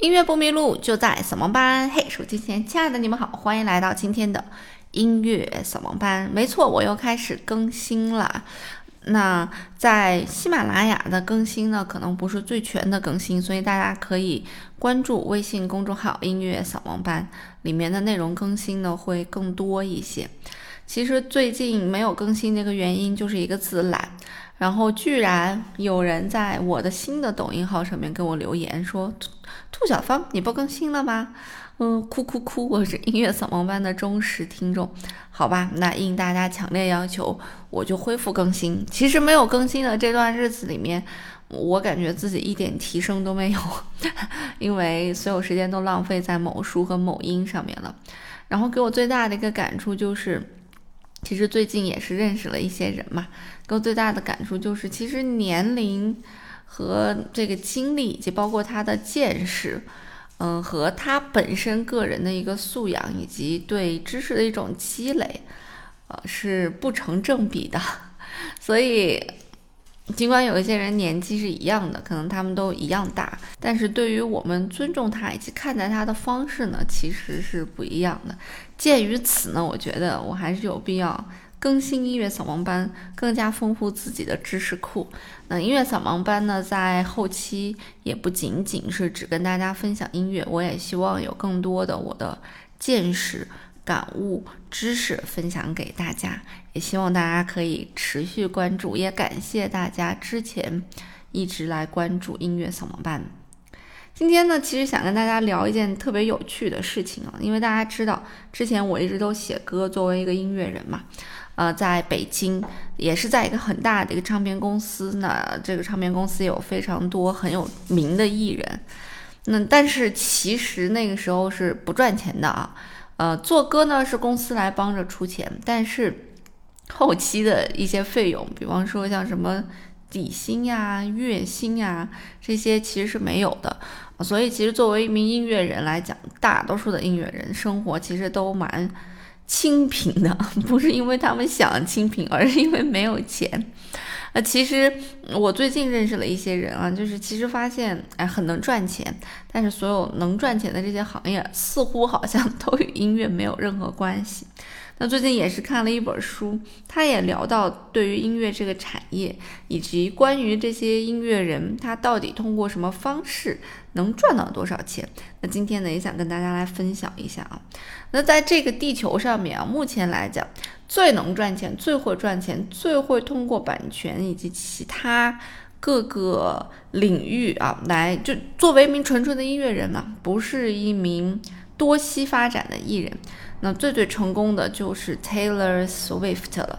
音乐不迷路，就在扫盲班。嘿，手机前亲爱的你们好，欢迎来到今天的音乐扫盲班。没错，我又开始更新了。那在喜马拉雅的更新呢，可能不是最全的更新，所以大家可以关注微信公众号“音乐扫盲班”，里面的内容更新呢会更多一些。其实最近没有更新的一个原因就是一个字懒。然后居然有人在我的新的抖音号上面给我留言说：“兔小芳，你不更新了吗？”嗯，哭哭哭！我是音乐扫盲班的忠实听众，好吧，那应大家强烈要求，我就恢复更新。其实没有更新的这段日子里面，我感觉自己一点提升都没有，因为所有时间都浪费在某书和某音上面了。然后给我最大的一个感触就是。其实最近也是认识了一些人嘛，给我最大的感触就是，其实年龄和这个经历，以及包括他的见识，嗯，和他本身个人的一个素养，以及对知识的一种积累，呃，是不成正比的，所以。尽管有一些人年纪是一样的，可能他们都一样大，但是对于我们尊重他以及看待他的方式呢，其实是不一样的。鉴于此呢，我觉得我还是有必要更新音乐扫盲班，更加丰富自己的知识库。那音乐扫盲班呢，在后期也不仅仅是只跟大家分享音乐，我也希望有更多的我的见识。感悟、知识分享给大家，也希望大家可以持续关注，也感谢大家之前一直来关注音乐扫盲班。今天呢，其实想跟大家聊一件特别有趣的事情啊，因为大家知道，之前我一直都写歌，作为一个音乐人嘛，呃，在北京也是在一个很大的一个唱片公司，那这个唱片公司有非常多很有名的艺人，那但是其实那个时候是不赚钱的啊。呃，做歌呢是公司来帮着出钱，但是后期的一些费用，比方说像什么底薪呀、月薪呀这些其实是没有的。所以其实作为一名音乐人来讲，大多数的音乐人生活其实都蛮清贫的，不是因为他们想清贫，而是因为没有钱。啊其实我最近认识了一些人啊，就是其实发现哎很能赚钱，但是所有能赚钱的这些行业似乎好像都与音乐没有任何关系。那最近也是看了一本书，他也聊到对于音乐这个产业，以及关于这些音乐人他到底通过什么方式能赚到多少钱。那今天呢也想跟大家来分享一下啊。那在这个地球上面啊，目前来讲。最能赚钱、最会赚钱、最会通过版权以及其他各个领域啊，来就作为一名纯纯的音乐人嘛，不是一名多栖发展的艺人。那最最成功的就是 Taylor Swift 了。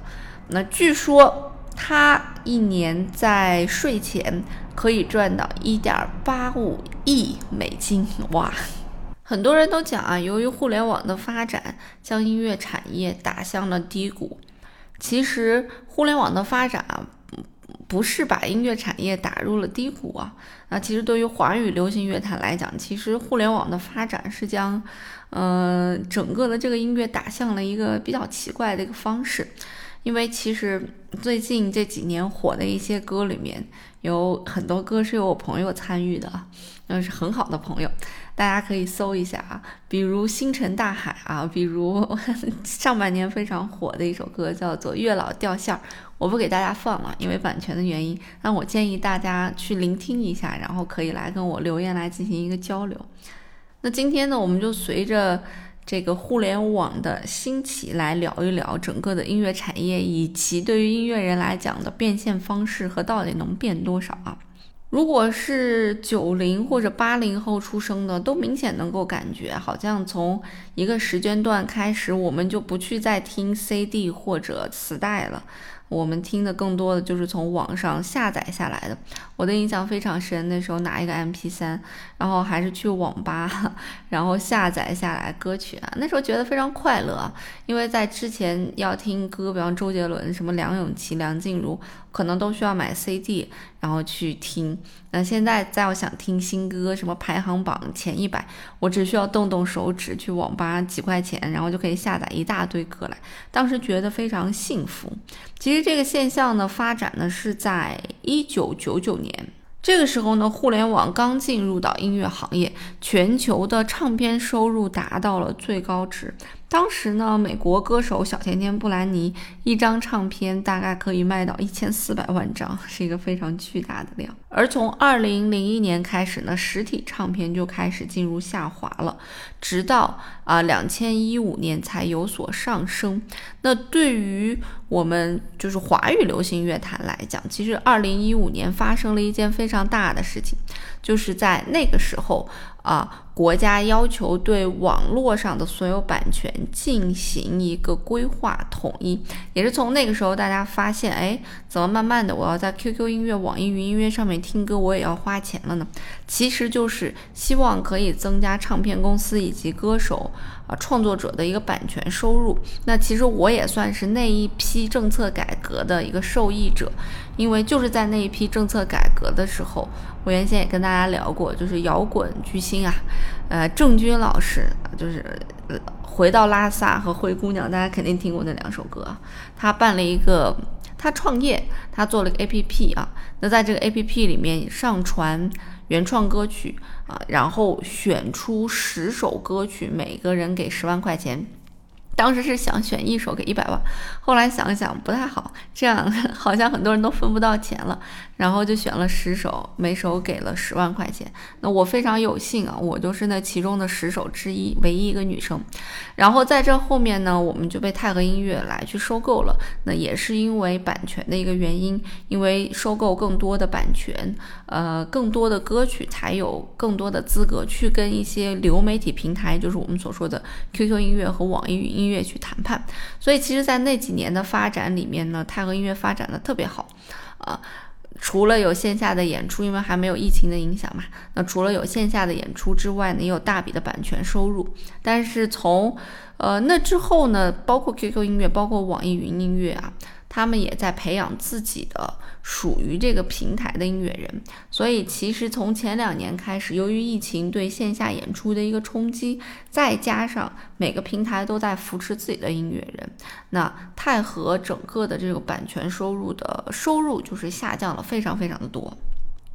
那据说他一年在税前可以赚到一点八五亿美金，哇！很多人都讲啊，由于互联网的发展，将音乐产业打向了低谷。其实，互联网的发展啊，不是把音乐产业打入了低谷啊。那其实对于华语流行乐坛来讲，其实互联网的发展是将，呃，整个的这个音乐打向了一个比较奇怪的一个方式。因为其实最近这几年火的一些歌里面，有很多歌是由我朋友参与的，那是很好的朋友。大家可以搜一下啊，比如星辰大海啊，比如 上半年非常火的一首歌叫做《月老掉线儿》，我不给大家放了，因为版权的原因。那我建议大家去聆听一下，然后可以来跟我留言来进行一个交流。那今天呢，我们就随着这个互联网的兴起来聊一聊整个的音乐产业，以及对于音乐人来讲的变现方式和到底能变多少啊。如果是九零或者八零后出生的，都明显能够感觉，好像从一个时间段开始，我们就不去再听 CD 或者磁带了。我们听的更多的就是从网上下载下来的。我的印象非常深，那时候拿一个 M P 三然后还是去网吧，然后下载下来歌曲啊。那时候觉得非常快乐，因为在之前要听歌，比方周杰伦、什么梁咏琪、梁静茹，可能都需要买 CD，然后去听。那现在再要想听新歌，什么排行榜前一百，我只需要动动手指去网吧几块钱，然后就可以下载一大堆歌来。当时觉得非常幸福。其实这个现象呢，发展呢是在一九九九年，这个时候呢，互联网刚进入到音乐行业，全球的唱片收入达到了最高值。当时呢，美国歌手小甜甜布兰妮一张唱片大概可以卖到一千四百万张，是一个非常巨大的量。而从二零零一年开始呢，实体唱片就开始进入下滑了，直到啊两千一五年才有所上升。那对于我们就是华语流行乐坛来讲，其实二零一五年发生了一件非常大的事情，就是在那个时候。啊，国家要求对网络上的所有版权进行一个规划统一，也是从那个时候，大家发现，哎，怎么慢慢的我要在 QQ 音乐、网易云音乐上面听歌，我也要花钱了呢？其实就是希望可以增加唱片公司以及歌手啊创作者的一个版权收入。那其实我也算是那一批政策改革的一个受益者，因为就是在那一批政策改革的时候。我原先也跟大家聊过，就是摇滚巨星亲啊，呃，郑钧老师，就是回到拉萨和灰姑娘，大家肯定听过那两首歌。他办了一个，他创业，他做了个 A P P 啊。那在这个 A P P 里面上传原创歌曲啊，然后选出十首歌曲，每个人给十万块钱。当时是想选一首给一百万，后来想想不太好，这样 好像很多人都分不到钱了，然后就选了十首，每首给了十万块钱。那我非常有幸啊，我就是那其中的十首之一，唯一一个女生。然后在这后面呢，我们就被泰和音乐来去收购了。那也是因为版权的一个原因，因为收购更多的版权，呃，更多的歌曲才有更多的资格去跟一些流媒体平台，就是我们所说的 QQ 音乐和网易云音。乐去谈判，所以其实，在那几年的发展里面呢，泰和音乐发展的特别好，啊，除了有线下的演出，因为还没有疫情的影响嘛，那除了有线下的演出之外呢，也有大笔的版权收入。但是从，呃，那之后呢，包括 QQ 音乐，包括网易云音乐啊。他们也在培养自己的属于这个平台的音乐人，所以其实从前两年开始，由于疫情对线下演出的一个冲击，再加上每个平台都在扶持自己的音乐人，那泰和整个的这个版权收入的收入就是下降了非常非常的多。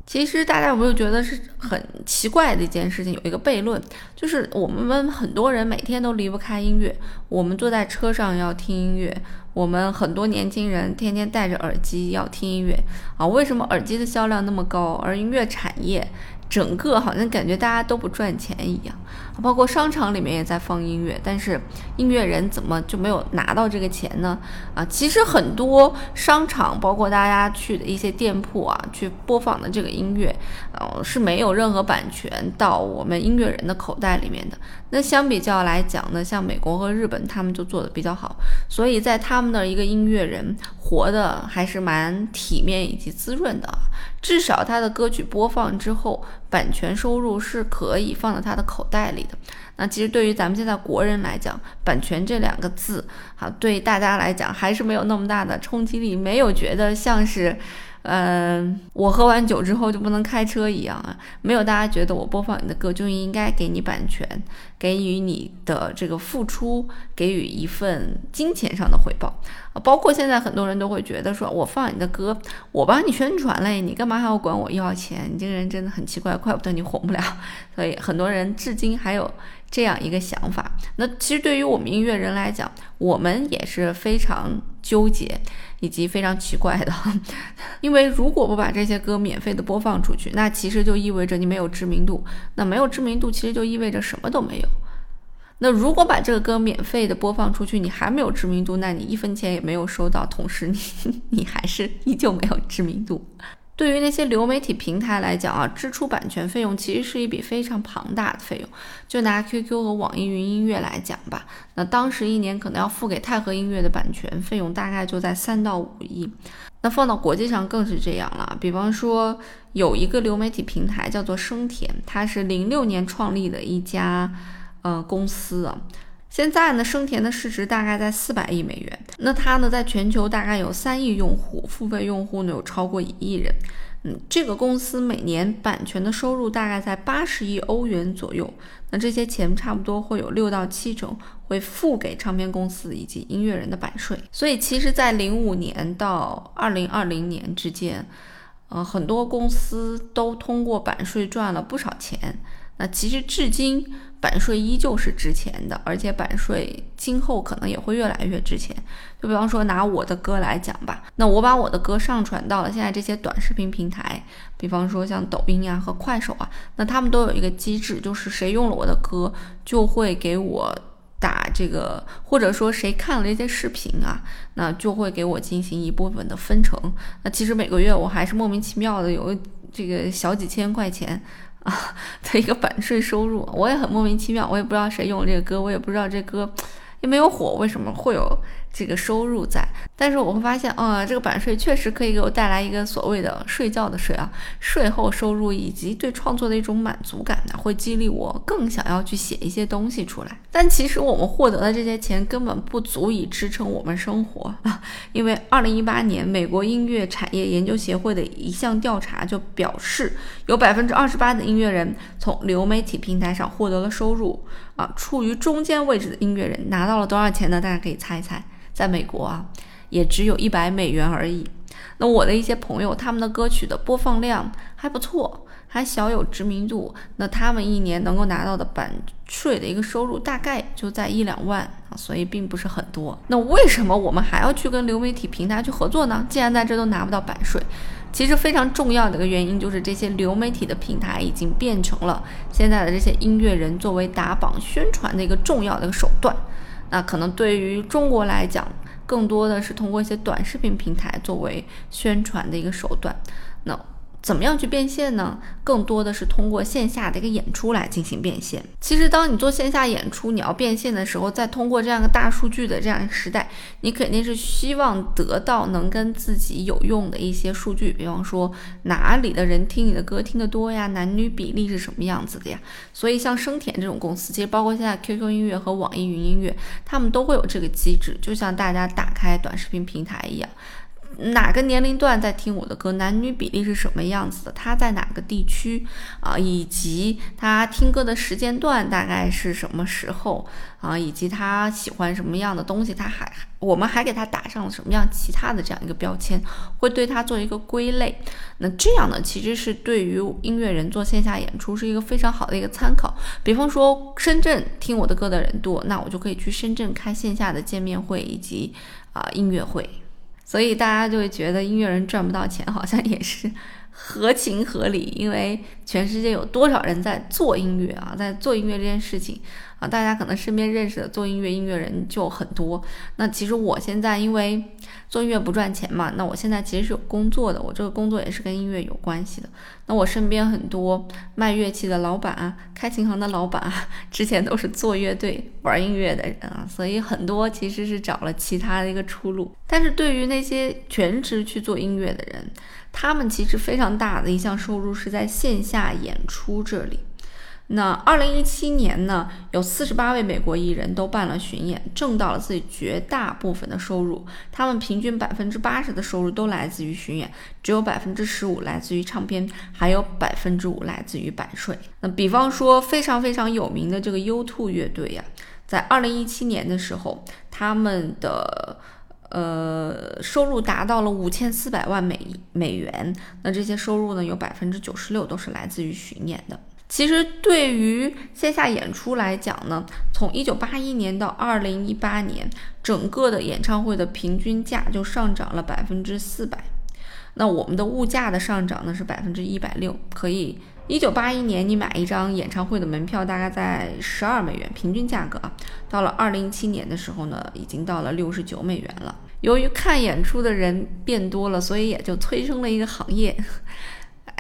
其实大家有没有觉得是很奇怪的一件事情？有一个悖论，就是我们很多人每天都离不开音乐，我们坐在车上要听音乐。我们很多年轻人天天戴着耳机要听音乐啊，为什么耳机的销量那么高，而音乐产业？整个好像感觉大家都不赚钱一样，包括商场里面也在放音乐，但是音乐人怎么就没有拿到这个钱呢？啊，其实很多商场，包括大家去的一些店铺啊，去播放的这个音乐，呃，是没有任何版权到我们音乐人的口袋里面的。那相比较来讲呢，像美国和日本，他们就做的比较好，所以在他们的一个音乐人活的还是蛮体面以及滋润的。至少他的歌曲播放之后，版权收入是可以放到他的口袋里的。那其实对于咱们现在国人来讲，版权这两个字，哈，对大家来讲还是没有那么大的冲击力，没有觉得像是。嗯，我喝完酒之后就不能开车一样啊，没有大家觉得我播放你的歌就应该给你版权，给予你的这个付出，给予一份金钱上的回报啊。包括现在很多人都会觉得说，我放你的歌，我帮你宣传嘞，你干嘛还要管我要钱？你这个人真的很奇怪，怪不得你红不了。所以很多人至今还有这样一个想法。那其实对于我们音乐人来讲，我们也是非常纠结。以及非常奇怪的，因为如果不把这些歌免费的播放出去，那其实就意味着你没有知名度。那没有知名度，其实就意味着什么都没有。那如果把这个歌免费的播放出去，你还没有知名度，那你一分钱也没有收到，同时你 你还是依旧没有知名度。对于那些流媒体平台来讲啊，支出版权费用其实是一笔非常庞大的费用。就拿 QQ 和网易云音乐来讲吧，那当时一年可能要付给泰和音乐的版权费用大概就在三到五亿。那放到国际上更是这样了。比方说有一个流媒体平台叫做生田，它是零六年创立的一家呃公司啊。现在呢，生田的市值大概在四百亿美元。那它呢，在全球大概有三亿用户，付费用户呢有超过一亿人。嗯，这个公司每年版权的收入大概在八十亿欧元左右。那这些钱差不多会有六到七成会付给唱片公司以及音乐人的版税。所以，其实，在零五年到二零二零年之间。呃，很多公司都通过版税赚了不少钱。那其实至今版税依旧是值钱的，而且版税今后可能也会越来越值钱。就比方说拿我的歌来讲吧，那我把我的歌上传到了现在这些短视频平台，比方说像抖音呀和快手啊，那他们都有一个机制，就是谁用了我的歌，就会给我打这个，或者说谁看了这些视频啊，那就会给我进行一部分的分成。那其实每个月我还是莫名其妙的有这个小几千块钱。啊 的一个版税收入，我也很莫名其妙，我也不知道谁用这个歌，我也不知道这歌 也没有火，为什么会有？这个收入在，但是我会发现，啊，这个版税确实可以给我带来一个所谓的睡觉的税啊，税后收入以及对创作的一种满足感呢，会激励我更想要去写一些东西出来。但其实我们获得的这些钱根本不足以支撑我们生活啊，因为二零一八年美国音乐产业研究协会的一项调查就表示，有百分之二十八的音乐人从流媒体平台上获得了收入啊，处于中间位置的音乐人拿到了多少钱呢？大家可以猜一猜。在美国啊，也只有一百美元而已。那我的一些朋友，他们的歌曲的播放量还不错，还小有知名度。那他们一年能够拿到的版税的一个收入，大概就在一两万啊，所以并不是很多。那为什么我们还要去跟流媒体平台去合作呢？既然在这都拿不到版税，其实非常重要的一个原因就是，这些流媒体的平台已经变成了现在的这些音乐人作为打榜宣传的一个重要的一个手段。那可能对于中国来讲，更多的是通过一些短视频平台作为宣传的一个手段。那。怎么样去变现呢？更多的是通过线下的一个演出来进行变现。其实，当你做线下演出，你要变现的时候，再通过这样一个大数据的这样一个时代，你肯定是希望得到能跟自己有用的一些数据，比方说哪里的人听你的歌听得多呀，男女比例是什么样子的呀。所以，像生田这种公司，其实包括现在 QQ 音乐和网易云音乐，他们都会有这个机制，就像大家打开短视频平台一样。哪个年龄段在听我的歌？男女比例是什么样子的？他在哪个地区啊？以及他听歌的时间段大概是什么时候啊？以及他喜欢什么样的东西？他还我们还给他打上了什么样其他的这样一个标签，会对他做一个归类。那这样呢，其实是对于音乐人做线下演出是一个非常好的一个参考。比方说深圳听我的歌的人多，那我就可以去深圳开线下的见面会以及啊音乐会。所以大家就会觉得音乐人赚不到钱，好像也是合情合理，因为全世界有多少人在做音乐啊，在做音乐这件事情。啊大家可能身边认识的做音乐音乐人就很多。那其实我现在因为做音乐不赚钱嘛，那我现在其实是有工作的。我这个工作也是跟音乐有关系的。那我身边很多卖乐器的老板啊，开琴行的老板啊，之前都是做乐队玩音乐的人啊，所以很多其实是找了其他的一个出路。但是对于那些全职去做音乐的人，他们其实非常大的一项收入是在线下演出这里。那二零一七年呢，有四十八位美国艺人都办了巡演，挣到了自己绝大部分的收入。他们平均百分之八十的收入都来自于巡演，只有百分之十五来自于唱片，还有百分之五来自于版税。那比方说非常非常有名的这个 U2 乐队呀，在二零一七年的时候，他们的呃收入达到了五千四百万美美元。那这些收入呢，有百分之九十六都是来自于巡演的。其实对于线下演出来讲呢，从一九八一年到二零一八年，整个的演唱会的平均价就上涨了百分之四百。那我们的物价的上涨呢是百分之一百六。可以，一九八一年你买一张演唱会的门票大概在十二美元平均价格啊，到了二零一七年的时候呢，已经到了六十九美元了。由于看演出的人变多了，所以也就催生了一个行业。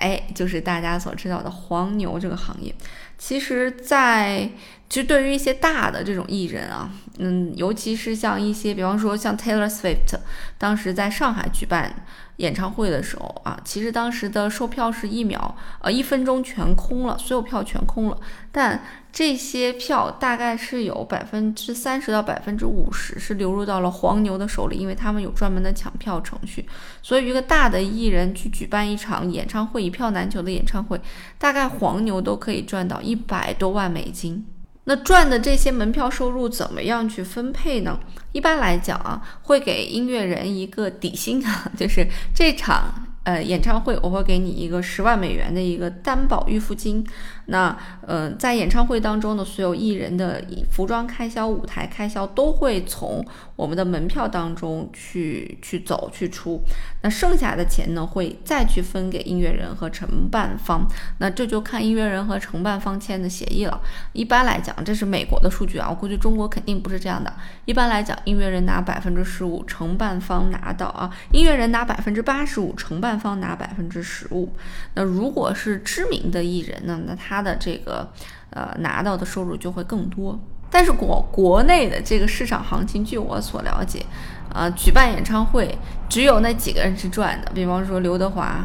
哎，就是大家所知道的黄牛这个行业，其实，在其实对于一些大的这种艺人啊，嗯，尤其是像一些，比方说像 Taylor Swift，当时在上海举办。演唱会的时候啊，其实当时的售票是一秒，呃，一分钟全空了，所有票全空了。但这些票大概是有百分之三十到百分之五十是流入到了黄牛的手里，因为他们有专门的抢票程序。所以一个大的艺人去举办一场演唱会，一票难求的演唱会，大概黄牛都可以赚到一百多万美金。那赚的这些门票收入怎么样去分配呢？一般来讲啊，会给音乐人一个底薪啊，就是这场呃演唱会，我会给你一个十万美元的一个担保预付金。那呃，在演唱会当中呢，所有艺人的服装开销、舞台开销都会从我们的门票当中去去走去出。那剩下的钱呢，会再去分给音乐人和承办方。那这就看音乐人和承办方签的协议了。一般来讲，这是美国的数据啊，我估计中国肯定不是这样的。一般来讲，音乐人拿百分之十五，承办方拿到啊，音乐人拿百分之八十五，承办方拿百分之十五。那如果是知名的艺人呢，那他的这个呃拿到的收入就会更多。但是国国内的这个市场行情，据我所了解。啊，举办演唱会只有那几个人是赚的，比方说刘德华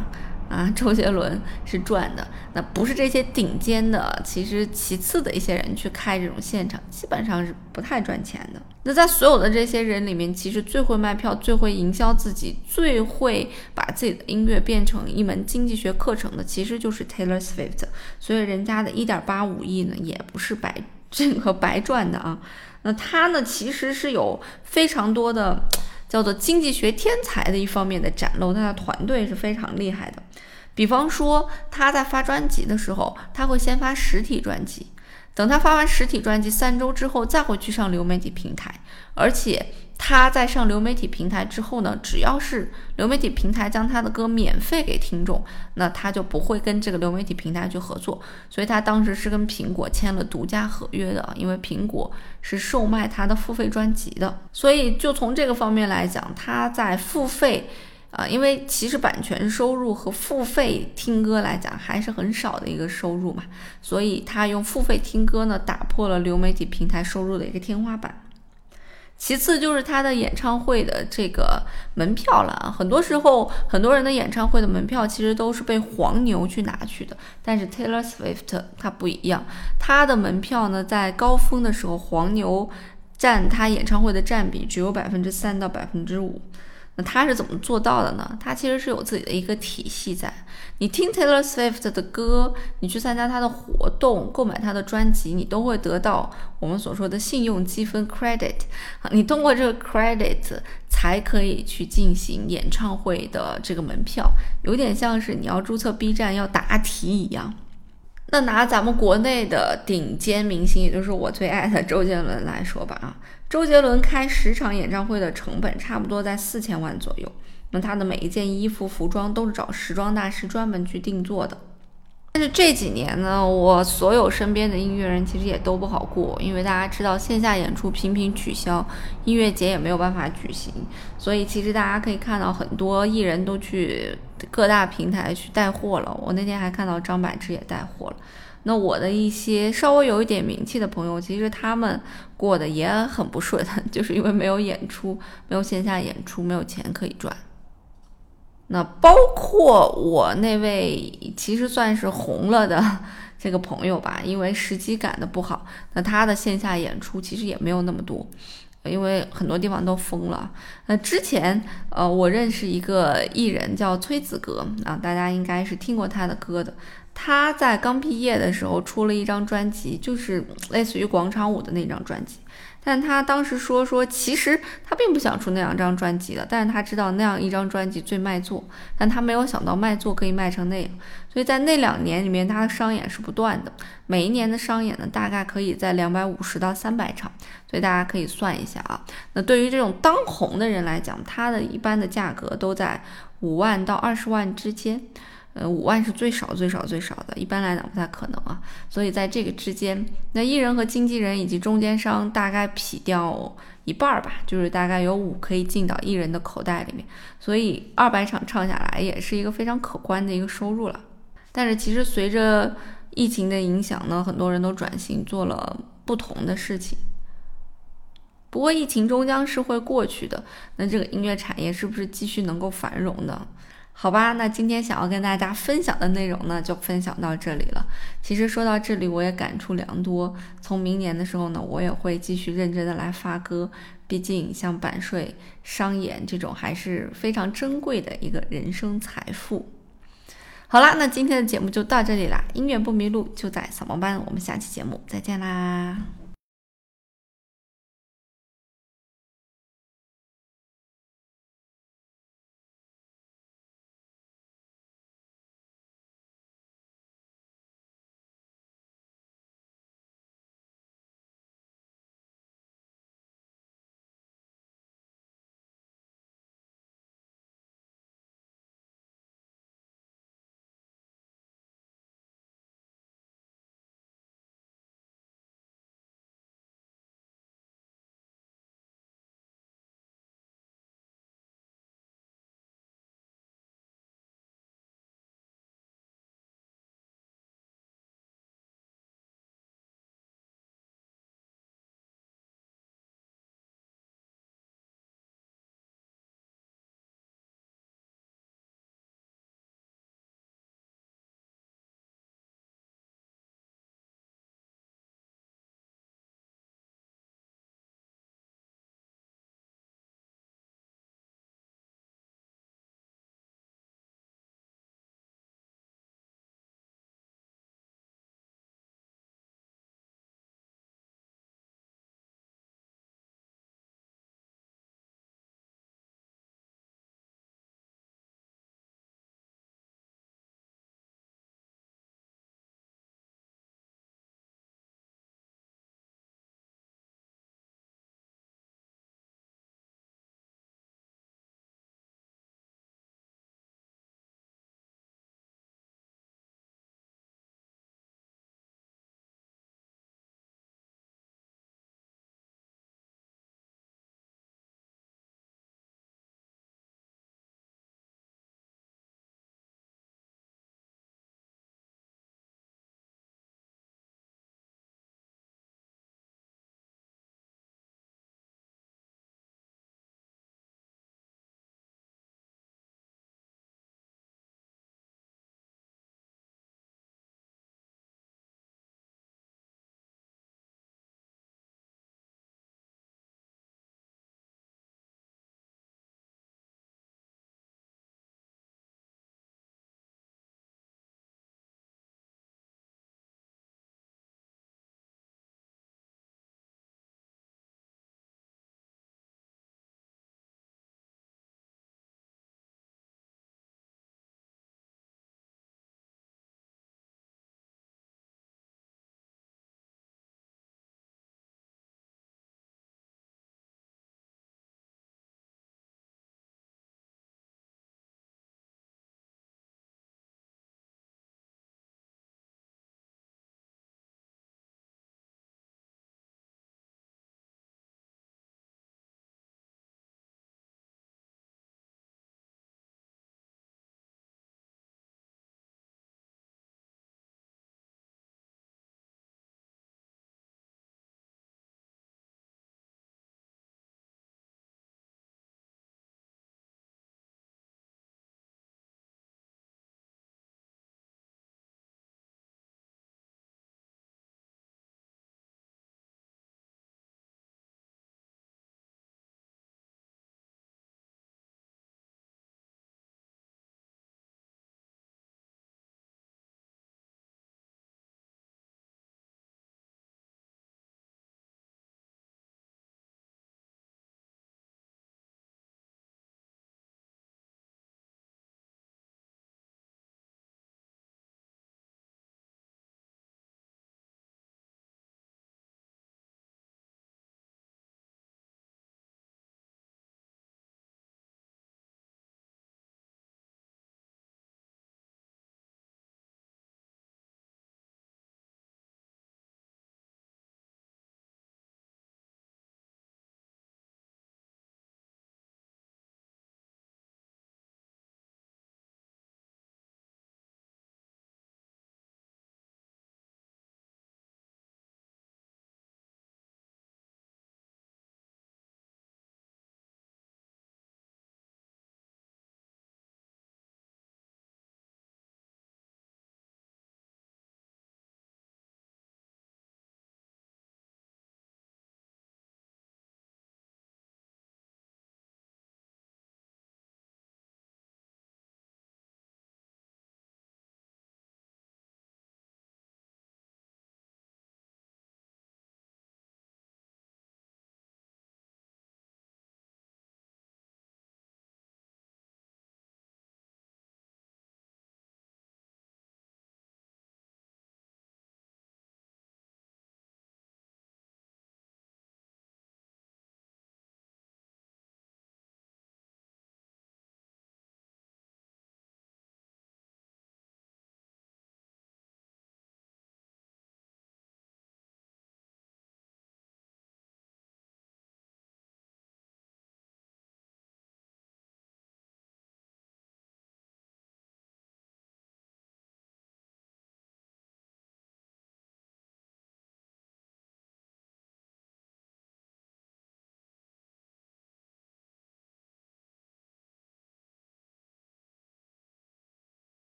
啊、周杰伦是赚的，那不是这些顶尖的，其实其次的一些人去开这种现场，基本上是不太赚钱的。那在所有的这些人里面，其实最会卖票、最会营销自己、最会把自己的音乐变成一门经济学课程的，其实就是 Taylor Swift。所以人家的一点八五亿呢，也不是白 这个白赚的啊。那他呢，其实是有非常多的叫做经济学天才的一方面的展露，他的团队是非常厉害的。比方说，他在发专辑的时候，他会先发实体专辑，等他发完实体专辑三周之后，再会去上流媒体平台，而且。他在上流媒体平台之后呢，只要是流媒体平台将他的歌免费给听众，那他就不会跟这个流媒体平台去合作。所以他当时是跟苹果签了独家合约的，因为苹果是售卖他的付费专辑的。所以就从这个方面来讲，他在付费，啊，因为其实版权收入和付费听歌来讲还是很少的一个收入嘛，所以他用付费听歌呢，打破了流媒体平台收入的一个天花板。其次就是他的演唱会的这个门票了，很多时候很多人的演唱会的门票其实都是被黄牛去拿去的，但是 Taylor Swift 他不一样，他的门票呢在高峰的时候黄牛占他演唱会的占比只有百分之三到百分之五。他是怎么做到的呢？他其实是有自己的一个体系在。你听 Taylor Swift 的歌，你去参加他的活动，购买他的专辑，你都会得到我们所说的信用积分 credit。你通过这个 credit 才可以去进行演唱会的这个门票，有点像是你要注册 B 站要答题一样。那拿咱们国内的顶尖明星，也就是我最爱的周杰伦来说吧，啊，周杰伦开十场演唱会的成本差不多在四千万左右。那他的每一件衣服、服装都是找时装大师专门去定做的。但是这几年呢，我所有身边的音乐人其实也都不好过，因为大家知道线下演出频频取消，音乐节也没有办法举行，所以其实大家可以看到很多艺人都去各大平台去带货了。我那天还看到张柏芝也带货了。那我的一些稍微有一点名气的朋友，其实他们过得也很不顺，就是因为没有演出，没有线下演出，没有钱可以赚。那包括我那位其实算是红了的 这个朋友吧，因为时机赶的不好，那他的线下演出其实也没有那么多，因为很多地方都封了。那之前呃，我认识一个艺人叫崔子格啊，大家应该是听过他的歌的。他在刚毕业的时候出了一张专辑，就是类似于广场舞的那张专辑。但他当时说说，其实他并不想出那两张专辑的，但是他知道那样一张专辑最卖座，但他没有想到卖座可以卖成那样。所以在那两年里面，他的商演是不断的，每一年的商演呢，大概可以在两百五十到三百场。所以大家可以算一下啊，那对于这种当红的人来讲，他的一般的价格都在五万到二十万之间。呃，五万是最少最少最少的，一般来讲不太可能啊。所以在这个之间，那艺人和经纪人以及中间商大概劈掉一半儿吧，就是大概有五可以进到艺人的口袋里面。所以二百场唱下来也是一个非常可观的一个收入了。但是其实随着疫情的影响呢，很多人都转型做了不同的事情。不过疫情终将是会过去的，那这个音乐产业是不是继续能够繁荣呢？好吧，那今天想要跟大家分享的内容呢，就分享到这里了。其实说到这里，我也感触良多。从明年的时候呢，我也会继续认真的来发歌。毕竟像版税、商演这种，还是非常珍贵的一个人生财富。好啦，那今天的节目就到这里啦。音乐不迷路，就在扫盲班。我们下期节目再见啦。